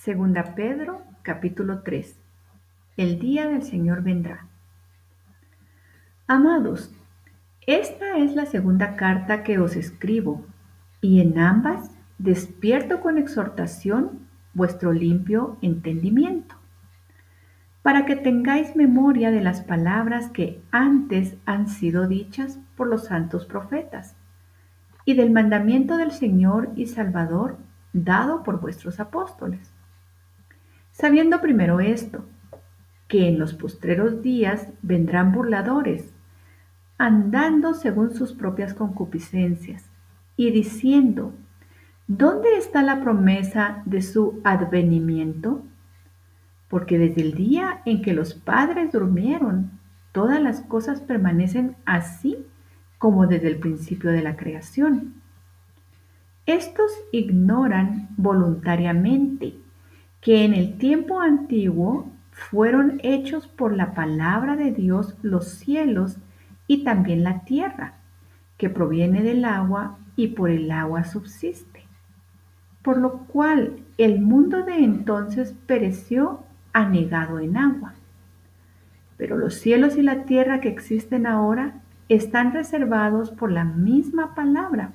Segunda Pedro, capítulo 3. El día del Señor vendrá. Amados, esta es la segunda carta que os escribo, y en ambas despierto con exhortación vuestro limpio entendimiento, para que tengáis memoria de las palabras que antes han sido dichas por los santos profetas, y del mandamiento del Señor y Salvador dado por vuestros apóstoles Sabiendo primero esto, que en los postreros días vendrán burladores, andando según sus propias concupiscencias, y diciendo, ¿dónde está la promesa de su advenimiento? Porque desde el día en que los padres durmieron, todas las cosas permanecen así como desde el principio de la creación. Estos ignoran voluntariamente que en el tiempo antiguo fueron hechos por la palabra de Dios los cielos y también la tierra, que proviene del agua y por el agua subsiste. Por lo cual el mundo de entonces pereció anegado en agua. Pero los cielos y la tierra que existen ahora están reservados por la misma palabra,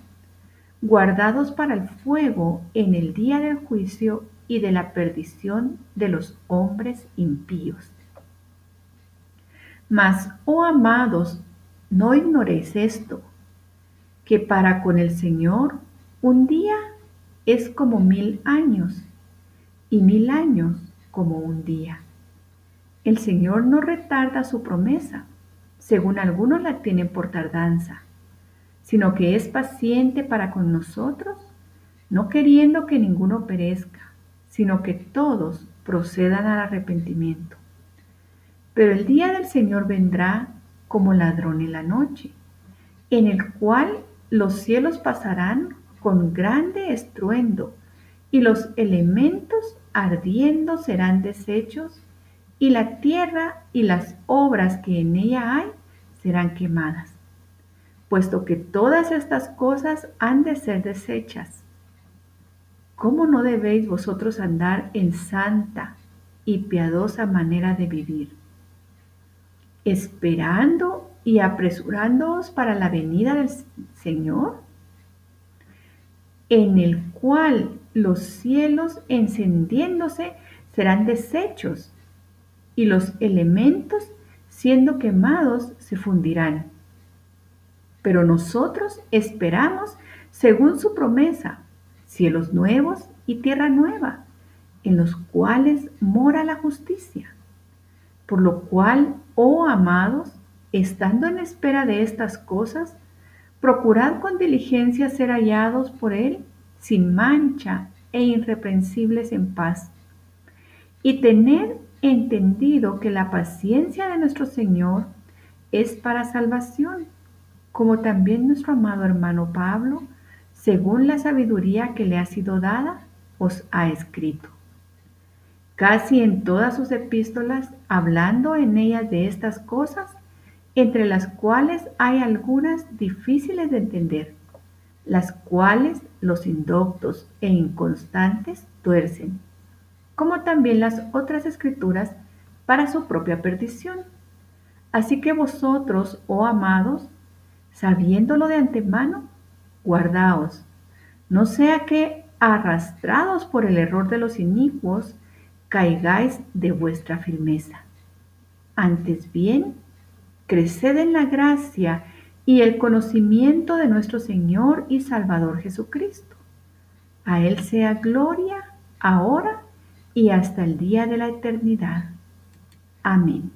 guardados para el fuego en el día del juicio y de la perdición de los hombres impíos. Mas, oh amados, no ignoréis esto, que para con el Señor un día es como mil años y mil años como un día. El Señor no retarda su promesa, según algunos la tienen por tardanza, sino que es paciente para con nosotros, no queriendo que ninguno perezca, sino que todos procedan al arrepentimiento. Pero el día del Señor vendrá como ladrón en la noche, en el cual los cielos pasarán con grande estruendo, y los elementos ardiendo serán deshechos, y la tierra y las obras que en ella hay serán quemadas, puesto que todas estas cosas han de ser deshechas ¿Cómo no debéis vosotros andar en santa y piadosa manera de vivir? Esperando y apresurándoos para la venida del Señor, en el cual los cielos encendiéndose serán deshechos y los elementos siendo quemados se fundirán. Pero nosotros esperamos según su promesa cielos nuevos y tierra nueva, en los cuales mora la justicia. Por lo cual, oh amados, estando en espera de estas cosas, procurad con diligencia ser hallados por Él sin mancha e irreprensibles en paz. Y tener entendido que la paciencia de nuestro Señor es para salvación, como también nuestro amado hermano Pablo según la sabiduría que le ha sido dada, os ha escrito. Casi en todas sus epístolas, hablando en ellas de estas cosas, entre las cuales hay algunas difíciles de entender, las cuales los indoctos e inconstantes tuercen, como también las otras escrituras para su propia perdición. Así que vosotros, oh amados, sabiéndolo de antemano, guardaos, no sea que, arrastrados por el error de los inicuos, caigáis de vuestra firmeza. Antes bien, creced en la gracia y el conocimiento de nuestro Señor y Salvador Jesucristo. A Él sea gloria, ahora y hasta el día de la eternidad. Amén.